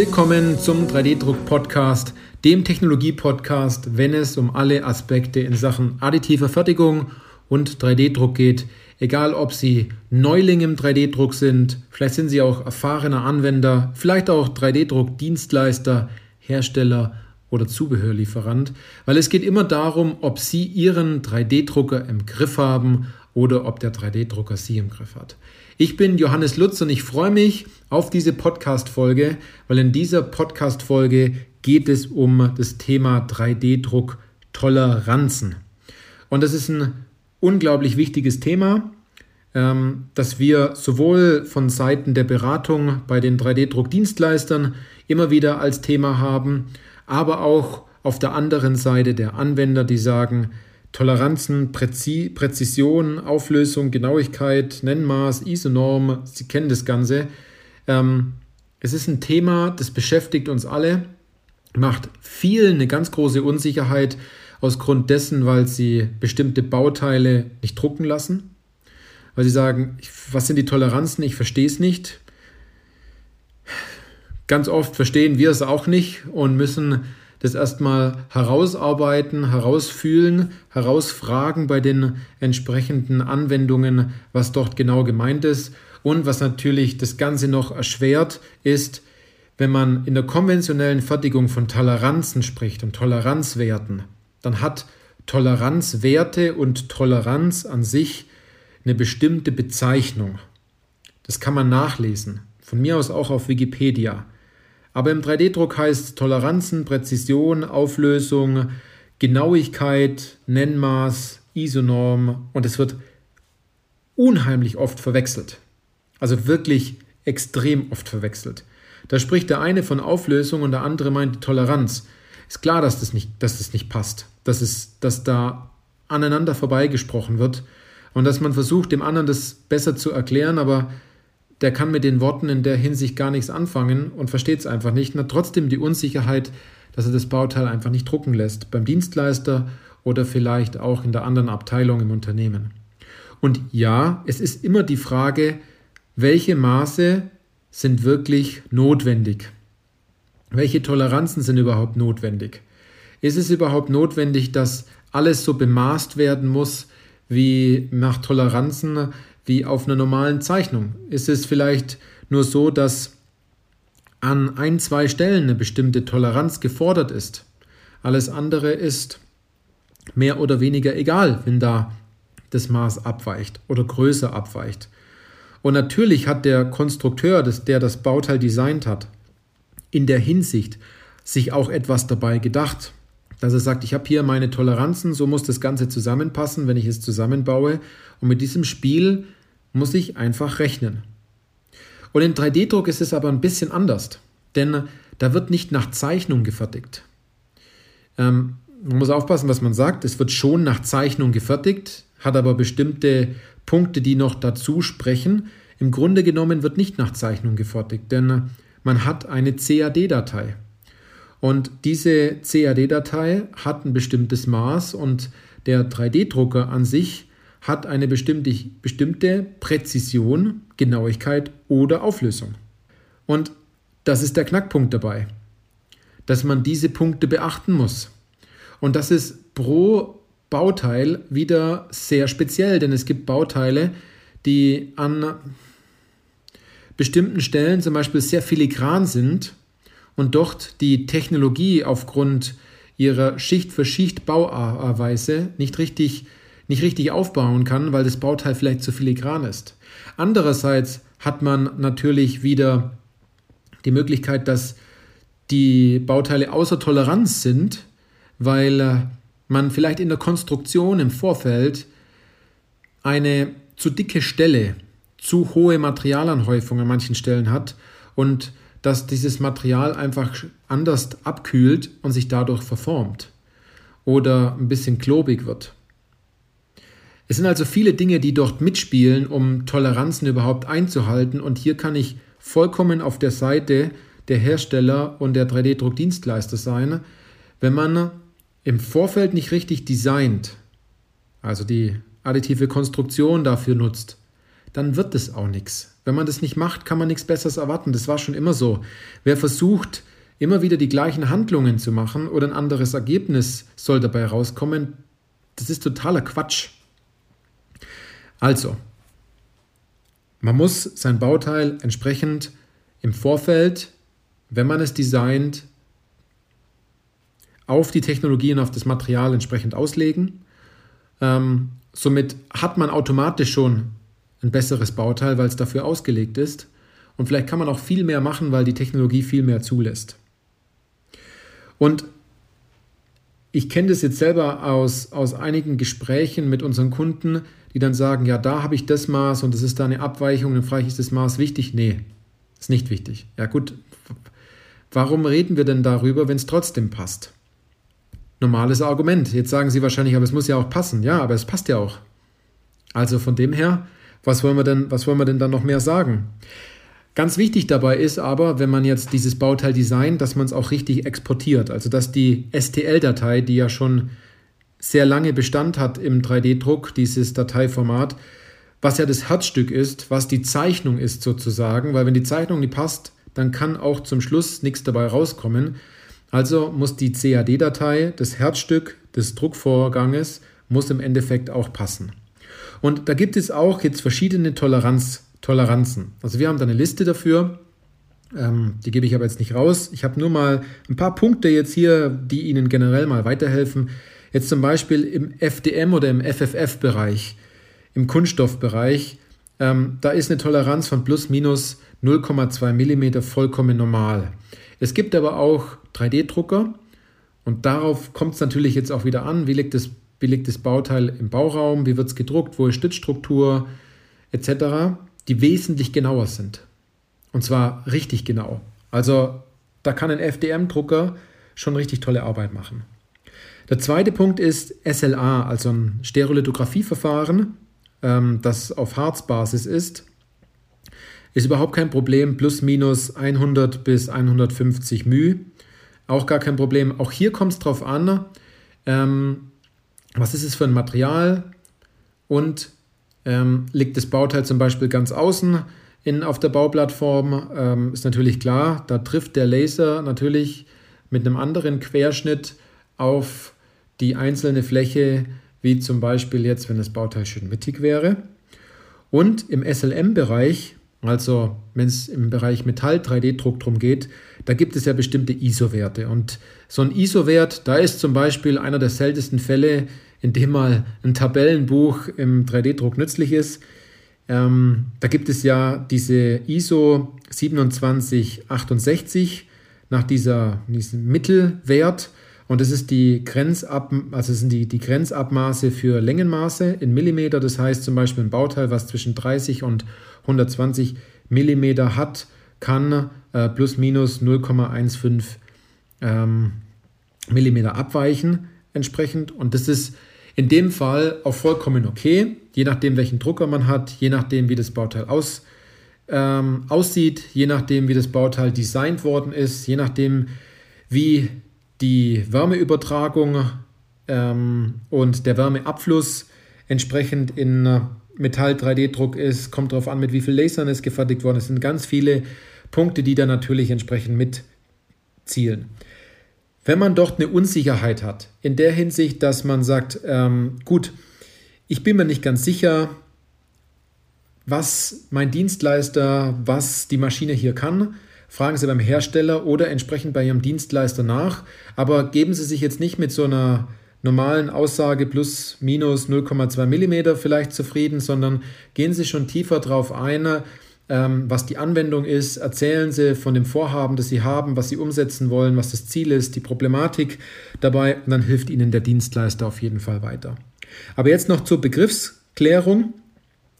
Willkommen zum 3D-Druck-Podcast, dem Technologie-Podcast, wenn es um alle Aspekte in Sachen additiver Fertigung und 3D-Druck geht. Egal, ob Sie Neuling im 3D-Druck sind, vielleicht sind Sie auch erfahrener Anwender, vielleicht auch 3D-Druck-Dienstleister, Hersteller oder Zubehörlieferant, weil es geht immer darum, ob Sie Ihren 3D-Drucker im Griff haben oder ob der 3D-Drucker Sie im Griff hat. Ich bin Johannes Lutz und ich freue mich auf diese Podcast-Folge, weil in dieser Podcast-Folge geht es um das Thema 3D-Druck Toleranzen. Und das ist ein unglaublich wichtiges Thema, ähm, das wir sowohl von Seiten der Beratung bei den 3D-Druck-Dienstleistern immer wieder als Thema haben, aber auch auf der anderen Seite der Anwender, die sagen, Toleranzen, Präzi Präzision, Auflösung, Genauigkeit, Nennmaß, ISO-Norm, Sie kennen das Ganze. Ähm, es ist ein Thema, das beschäftigt uns alle, macht vielen eine ganz große Unsicherheit aus Grund dessen, weil sie bestimmte Bauteile nicht drucken lassen, weil sie sagen, was sind die Toleranzen, ich verstehe es nicht. Ganz oft verstehen wir es auch nicht und müssen das erstmal herausarbeiten, herausfühlen, herausfragen bei den entsprechenden Anwendungen, was dort genau gemeint ist. Und was natürlich das Ganze noch erschwert, ist, wenn man in der konventionellen Fertigung von Toleranzen spricht und Toleranzwerten, dann hat Toleranzwerte und Toleranz an sich eine bestimmte Bezeichnung. Das kann man nachlesen. Von mir aus auch auf Wikipedia. Aber im 3D-Druck heißt Toleranzen, Präzision, Auflösung, Genauigkeit, Nennmaß, ISO-Norm und es wird unheimlich oft verwechselt. Also wirklich extrem oft verwechselt. Da spricht der eine von Auflösung und der andere meint Toleranz. Ist klar, dass das nicht, dass das nicht passt, dass, es, dass da aneinander vorbeigesprochen wird und dass man versucht, dem anderen das besser zu erklären, aber der kann mit den Worten in der Hinsicht gar nichts anfangen und versteht es einfach nicht hat trotzdem die Unsicherheit, dass er das Bauteil einfach nicht drucken lässt, beim Dienstleister oder vielleicht auch in der anderen Abteilung im Unternehmen. Und ja, es ist immer die Frage, welche Maße sind wirklich notwendig? Welche Toleranzen sind überhaupt notwendig? Ist es überhaupt notwendig, dass alles so bemaßt werden muss wie nach Toleranzen wie auf einer normalen Zeichnung. Ist es vielleicht nur so, dass an ein, zwei Stellen eine bestimmte Toleranz gefordert ist. Alles andere ist mehr oder weniger egal, wenn da das Maß abweicht oder größer abweicht. Und natürlich hat der Konstrukteur, der das Bauteil designt hat, in der Hinsicht sich auch etwas dabei gedacht, dass er sagt, ich habe hier meine Toleranzen, so muss das Ganze zusammenpassen, wenn ich es zusammenbaue. Und mit diesem Spiel muss ich einfach rechnen. Und in 3D-Druck ist es aber ein bisschen anders, denn da wird nicht nach Zeichnung gefertigt. Ähm, man muss aufpassen, was man sagt. Es wird schon nach Zeichnung gefertigt, hat aber bestimmte Punkte, die noch dazu sprechen. Im Grunde genommen wird nicht nach Zeichnung gefertigt, denn man hat eine CAD-Datei. Und diese CAD-Datei hat ein bestimmtes Maß und der 3D-Drucker an sich hat eine bestimmte, bestimmte Präzision, Genauigkeit oder Auflösung. Und das ist der Knackpunkt dabei, dass man diese Punkte beachten muss. Und das ist pro Bauteil wieder sehr speziell, denn es gibt Bauteile, die an bestimmten Stellen zum Beispiel sehr filigran sind und dort die Technologie aufgrund ihrer Schicht für Schicht Bauweise nicht richtig nicht richtig aufbauen kann, weil das Bauteil vielleicht zu filigran ist. Andererseits hat man natürlich wieder die Möglichkeit, dass die Bauteile außer Toleranz sind, weil äh, man vielleicht in der Konstruktion im Vorfeld eine zu dicke Stelle, zu hohe Materialanhäufung an manchen Stellen hat und dass dieses Material einfach anders abkühlt und sich dadurch verformt oder ein bisschen klobig wird. Es sind also viele Dinge, die dort mitspielen, um Toleranzen überhaupt einzuhalten. Und hier kann ich vollkommen auf der Seite der Hersteller und der 3D-Druckdienstleister sein, wenn man im Vorfeld nicht richtig designt, also die additive Konstruktion dafür nutzt, dann wird es auch nichts. Wenn man das nicht macht, kann man nichts Besseres erwarten. Das war schon immer so. Wer versucht, immer wieder die gleichen Handlungen zu machen oder ein anderes Ergebnis soll dabei rauskommen, das ist totaler Quatsch. Also, man muss sein Bauteil entsprechend im Vorfeld, wenn man es designt, auf die Technologie und auf das Material entsprechend auslegen. Ähm, somit hat man automatisch schon ein besseres Bauteil, weil es dafür ausgelegt ist. Und vielleicht kann man auch viel mehr machen, weil die Technologie viel mehr zulässt. Und ich kenne das jetzt selber aus, aus einigen Gesprächen mit unseren Kunden, die dann sagen, ja, da habe ich das Maß und das ist da eine Abweichung, dann frage ich, ist das Maß wichtig? Nee, ist nicht wichtig. Ja gut, warum reden wir denn darüber, wenn es trotzdem passt? Normales Argument. Jetzt sagen Sie wahrscheinlich, aber es muss ja auch passen. Ja, aber es passt ja auch. Also von dem her, was wollen wir denn, was wollen wir denn dann noch mehr sagen? Ganz wichtig dabei ist aber, wenn man jetzt dieses Bauteil designt, dass man es auch richtig exportiert. Also dass die STL-Datei, die ja schon sehr lange Bestand hat im 3D-Druck, dieses Dateiformat, was ja das Herzstück ist, was die Zeichnung ist sozusagen, weil wenn die Zeichnung nicht passt, dann kann auch zum Schluss nichts dabei rauskommen. Also muss die CAD-Datei, das Herzstück des Druckvorganges, muss im Endeffekt auch passen. Und da gibt es auch jetzt verschiedene Toleranz, Toleranzen. Also wir haben da eine Liste dafür. Ähm, die gebe ich aber jetzt nicht raus. Ich habe nur mal ein paar Punkte jetzt hier, die Ihnen generell mal weiterhelfen. Jetzt zum Beispiel im FDM oder im FFF-Bereich, im Kunststoffbereich, ähm, da ist eine Toleranz von plus minus 0,2 mm vollkommen normal. Es gibt aber auch 3D-Drucker und darauf kommt es natürlich jetzt auch wieder an, wie liegt, das, wie liegt das Bauteil im Bauraum, wie wird es gedruckt, wo ist Stützstruktur etc., die wesentlich genauer sind. Und zwar richtig genau. Also da kann ein FDM-Drucker schon richtig tolle Arbeit machen. Der zweite Punkt ist SLA, also ein Stereolithografieverfahren, ähm, das auf Harzbasis ist. Ist überhaupt kein Problem, plus minus 100 bis 150 μ. Auch gar kein Problem. Auch hier kommt es darauf an, ähm, was ist es für ein Material und ähm, liegt das Bauteil zum Beispiel ganz außen in, auf der Bauplattform, ähm, ist natürlich klar, da trifft der Laser natürlich mit einem anderen Querschnitt auf die einzelne Fläche, wie zum Beispiel jetzt, wenn das Bauteil schön mittig wäre. Und im SLM-Bereich, also wenn es im Bereich Metall-3D-Druck drum geht, da gibt es ja bestimmte ISO-Werte. Und so ein ISO-Wert, da ist zum Beispiel einer der seltensten Fälle, in dem mal ein Tabellenbuch im 3D-Druck nützlich ist. Ähm, da gibt es ja diese ISO 2768 nach dieser, diesem Mittelwert. Und das ist die Grenzab, also sind die, die Grenzabmaße für Längenmaße in Millimeter. Das heißt zum Beispiel ein Bauteil, was zwischen 30 und 120 Millimeter hat, kann äh, plus minus 0,15 ähm, Millimeter abweichen entsprechend. Und das ist in dem Fall auch vollkommen okay, je nachdem, welchen Drucker man hat, je nachdem, wie das Bauteil aus, ähm, aussieht, je nachdem, wie das Bauteil designt worden ist, je nachdem, wie die Wärmeübertragung ähm, und der Wärmeabfluss entsprechend in Metall 3D-Druck ist, kommt darauf an, mit wie viel Lasern es gefertigt worden ist. Es sind ganz viele Punkte, die da natürlich entsprechend mitzielen. Wenn man dort eine Unsicherheit hat, in der Hinsicht, dass man sagt, ähm, gut, ich bin mir nicht ganz sicher, was mein Dienstleister, was die Maschine hier kann, fragen Sie beim Hersteller oder entsprechend bei Ihrem Dienstleister nach. Aber geben Sie sich jetzt nicht mit so einer normalen Aussage plus minus 0,2 mm vielleicht zufrieden, sondern gehen Sie schon tiefer drauf ein, ähm, was die Anwendung ist. Erzählen Sie von dem Vorhaben, das Sie haben, was Sie umsetzen wollen, was das Ziel ist, die Problematik dabei und dann hilft Ihnen der Dienstleister auf jeden Fall weiter. Aber jetzt noch zur Begriffsklärung.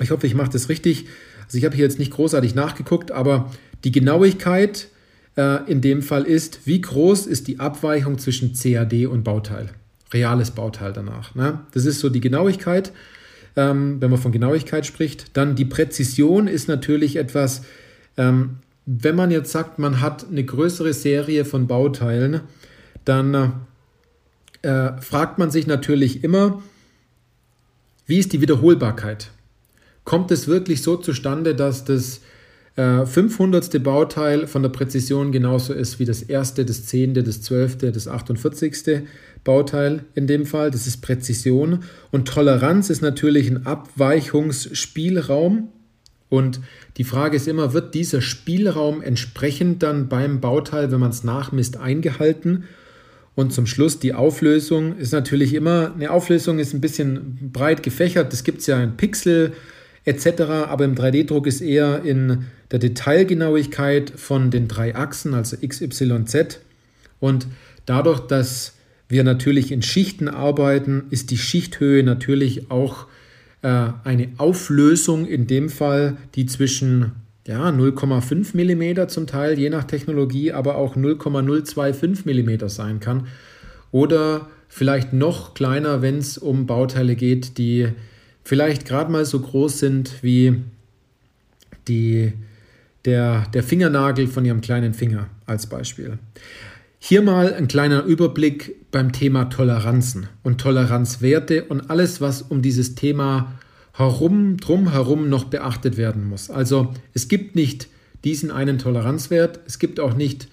Ich hoffe, ich mache das richtig. Also ich habe hier jetzt nicht großartig nachgeguckt, aber die Genauigkeit äh, in dem Fall ist, wie groß ist die Abweichung zwischen CAD und Bauteil? Reales Bauteil danach. Ne? Das ist so die Genauigkeit, ähm, wenn man von Genauigkeit spricht. Dann die Präzision ist natürlich etwas, ähm, wenn man jetzt sagt, man hat eine größere Serie von Bauteilen, dann äh, fragt man sich natürlich immer, wie ist die Wiederholbarkeit? kommt es wirklich so zustande, dass das äh, 500. Bauteil von der Präzision genauso ist wie das erste, das zehnte, das zwölfte, das 48. Bauteil in dem Fall. Das ist Präzision. Und Toleranz ist natürlich ein Abweichungsspielraum. Und die Frage ist immer, wird dieser Spielraum entsprechend dann beim Bauteil, wenn man es nachmisst, eingehalten? Und zum Schluss die Auflösung ist natürlich immer, eine Auflösung ist ein bisschen breit gefächert. Das gibt es ja in Pixel etc., aber im 3D-Druck ist eher in der Detailgenauigkeit von den drei Achsen, also X, Y, Z. Und dadurch, dass wir natürlich in Schichten arbeiten, ist die Schichthöhe natürlich auch äh, eine Auflösung in dem Fall, die zwischen ja, 0,5 mm zum Teil, je nach Technologie, aber auch 0,025 mm sein kann. Oder vielleicht noch kleiner, wenn es um Bauteile geht, die vielleicht gerade mal so groß sind wie die, der, der Fingernagel von Ihrem kleinen Finger als Beispiel. Hier mal ein kleiner Überblick beim Thema Toleranzen und Toleranzwerte und alles, was um dieses Thema herum, drumherum noch beachtet werden muss. Also es gibt nicht diesen einen Toleranzwert, es gibt auch nicht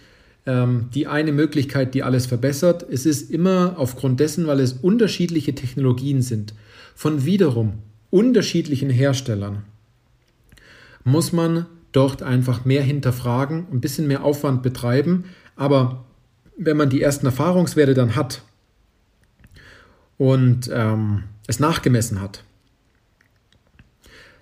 die eine Möglichkeit, die alles verbessert. Es ist immer aufgrund dessen, weil es unterschiedliche Technologien sind, von wiederum unterschiedlichen Herstellern, muss man dort einfach mehr hinterfragen, ein bisschen mehr Aufwand betreiben, aber wenn man die ersten Erfahrungswerte dann hat und ähm, es nachgemessen hat,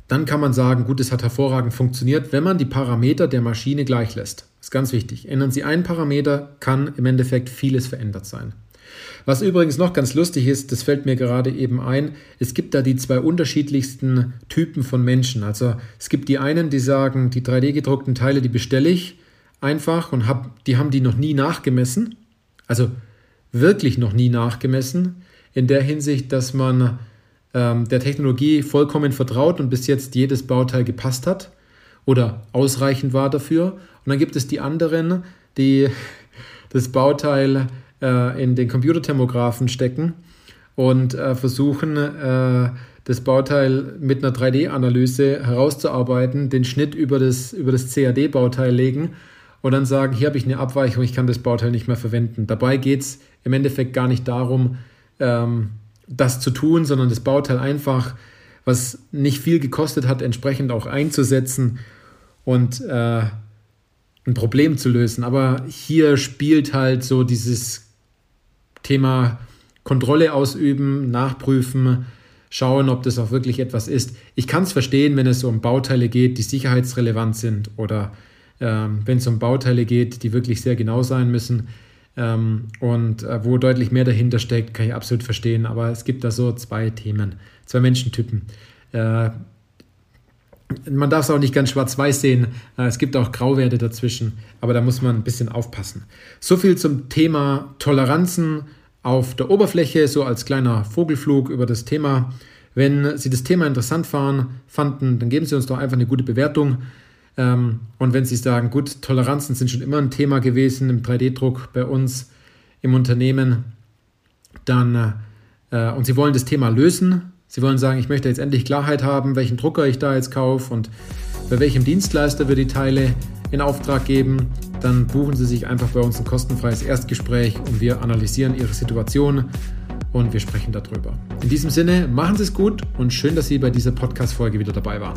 dann kann man sagen, gut, es hat hervorragend funktioniert, wenn man die Parameter der Maschine gleich lässt. Ist ganz wichtig. Ändern Sie einen Parameter, kann im Endeffekt vieles verändert sein. Was übrigens noch ganz lustig ist, das fällt mir gerade eben ein, es gibt da die zwei unterschiedlichsten Typen von Menschen. Also es gibt die einen, die sagen, die 3D-gedruckten Teile, die bestelle ich einfach und hab, die haben die noch nie nachgemessen. Also wirklich noch nie nachgemessen. In der Hinsicht, dass man ähm, der Technologie vollkommen vertraut und bis jetzt jedes Bauteil gepasst hat oder ausreichend war dafür. Und dann gibt es die anderen, die das Bauteil äh, in den Computerthermographen stecken und äh, versuchen, äh, das Bauteil mit einer 3D-Analyse herauszuarbeiten, den Schnitt über das, über das CAD-Bauteil legen und dann sagen, hier habe ich eine Abweichung, ich kann das Bauteil nicht mehr verwenden. Dabei geht es im Endeffekt gar nicht darum, ähm, das zu tun, sondern das Bauteil einfach, was nicht viel gekostet hat, entsprechend auch einzusetzen und äh, ein Problem zu lösen. Aber hier spielt halt so dieses Thema Kontrolle ausüben, nachprüfen, schauen, ob das auch wirklich etwas ist. Ich kann es verstehen, wenn es um Bauteile geht, die sicherheitsrelevant sind oder ähm, wenn es um Bauteile geht, die wirklich sehr genau sein müssen ähm, und äh, wo deutlich mehr dahinter steckt, kann ich absolut verstehen. Aber es gibt da so zwei Themen, zwei Menschentypen. Äh, man darf es auch nicht ganz schwarz-weiß sehen. Äh, es gibt auch Grauwerte dazwischen, aber da muss man ein bisschen aufpassen. So viel zum Thema Toleranzen auf der Oberfläche, so als kleiner Vogelflug über das Thema. Wenn Sie das Thema interessant fanden, dann geben Sie uns doch einfach eine gute Bewertung. Ähm, und wenn Sie sagen, gut, Toleranzen sind schon immer ein Thema gewesen im 3D-Druck bei uns im Unternehmen, dann äh, und Sie wollen das Thema lösen, Sie wollen sagen, ich möchte jetzt endlich Klarheit haben, welchen Drucker ich da jetzt kaufe und bei welchem Dienstleister wir die Teile in Auftrag geben, dann buchen Sie sich einfach bei uns ein kostenfreies Erstgespräch und wir analysieren Ihre Situation und wir sprechen darüber. In diesem Sinne, machen Sie es gut und schön, dass Sie bei dieser Podcast-Folge wieder dabei waren.